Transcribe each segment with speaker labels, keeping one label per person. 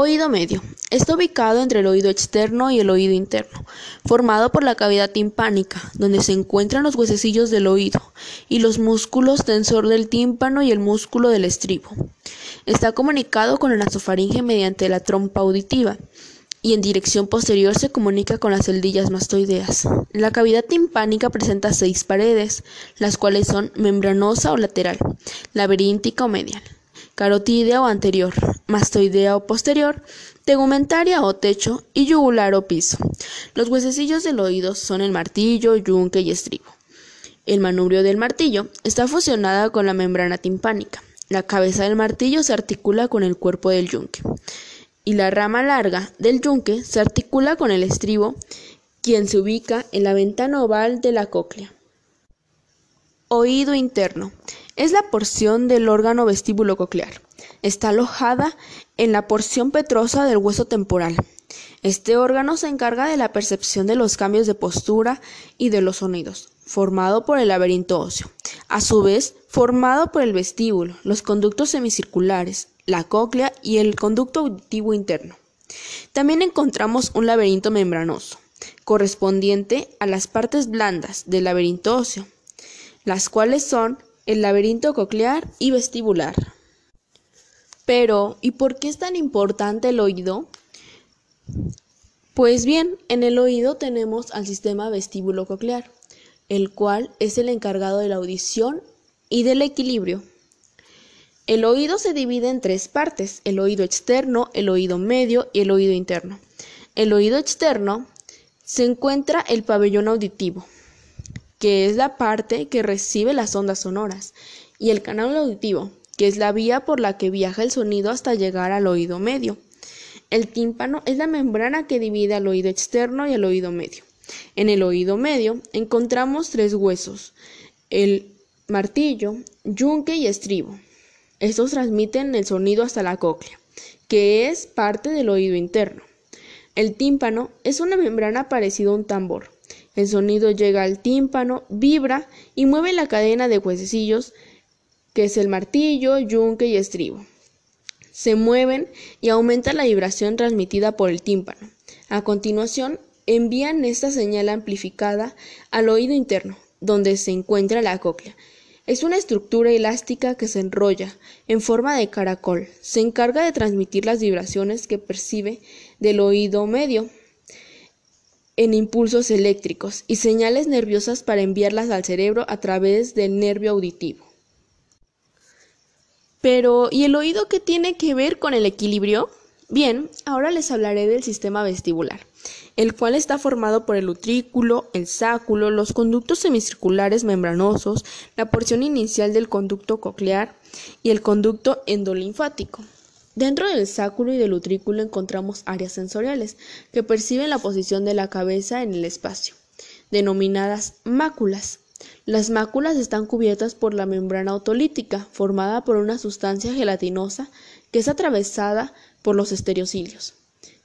Speaker 1: Oído medio. Está ubicado entre el oído externo y el oído interno, formado por la cavidad timpánica, donde se encuentran los huesecillos del oído y los músculos tensor del tímpano y el músculo del estribo. Está comunicado con la nasofaringe mediante la trompa auditiva y en dirección posterior se comunica con las celdillas mastoideas. La cavidad timpánica presenta seis paredes, las cuales son membranosa o lateral, laberíntica o medial carotídea o anterior, mastoidea o posterior, tegumentaria o techo y yugular o piso. Los huesecillos del oído son el martillo, yunque y estribo. El manubrio del martillo está fusionada con la membrana timpánica. La cabeza del martillo se articula con el cuerpo del yunque y la rama larga del yunque se articula con el estribo, quien se ubica en la ventana oval de la cóclea. Oído interno. Es la porción del órgano vestíbulo coclear. Está alojada en la porción petrosa del hueso temporal. Este órgano se encarga de la percepción de los cambios de postura y de los sonidos, formado por el laberinto óseo. A su vez, formado por el vestíbulo, los conductos semicirculares, la cóclea y el conducto auditivo interno. También encontramos un laberinto membranoso, correspondiente a las partes blandas del laberinto óseo, las cuales son el laberinto coclear y vestibular. Pero, ¿y por qué es tan importante el oído? Pues bien, en el oído tenemos al sistema vestíbulo coclear, el cual es el encargado de la audición y del equilibrio. El oído se divide en tres partes, el oído externo, el oído medio y el oído interno. El oído externo se encuentra el pabellón auditivo, que es la parte que recibe las ondas sonoras, y el canal auditivo, que es la vía por la que viaja el sonido hasta llegar al oído medio. El tímpano es la membrana que divide al oído externo y al oído medio. En el oído medio encontramos tres huesos, el martillo, yunque y estribo. Estos transmiten el sonido hasta la cóclea, que es parte del oído interno. El tímpano es una membrana parecida a un tambor. El sonido llega al tímpano, vibra y mueve la cadena de huesecillos que es el martillo, yunque y estribo. Se mueven y aumenta la vibración transmitida por el tímpano. A continuación, envían esta señal amplificada al oído interno, donde se encuentra la cóclea. Es una estructura elástica que se enrolla en forma de caracol. Se encarga de transmitir las vibraciones que percibe del oído medio en impulsos eléctricos y señales nerviosas para enviarlas al cerebro a través del nervio auditivo. Pero, ¿y el oído qué tiene que ver con el equilibrio? Bien, ahora les hablaré del sistema vestibular, el cual está formado por el utrículo, el sáculo, los conductos semicirculares membranosos, la porción inicial del conducto coclear y el conducto endolinfático. Dentro del sáculo y del utrículo encontramos áreas sensoriales que perciben la posición de la cabeza en el espacio, denominadas máculas. Las máculas están cubiertas por la membrana otolítica, formada por una sustancia gelatinosa que es atravesada por los estereocilios,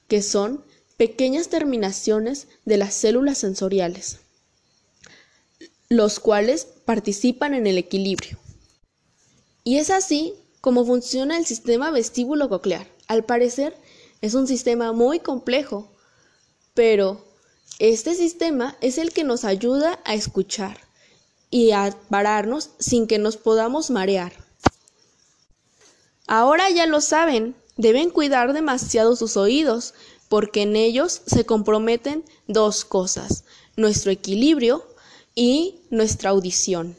Speaker 1: que son pequeñas terminaciones de las células sensoriales, los cuales participan en el equilibrio. Y es así cómo funciona el sistema vestíbulo coclear. Al parecer es un sistema muy complejo, pero este sistema es el que nos ayuda a escuchar y a pararnos sin que nos podamos marear. Ahora ya lo saben, deben cuidar demasiado sus oídos, porque en ellos se comprometen dos cosas, nuestro equilibrio y nuestra audición.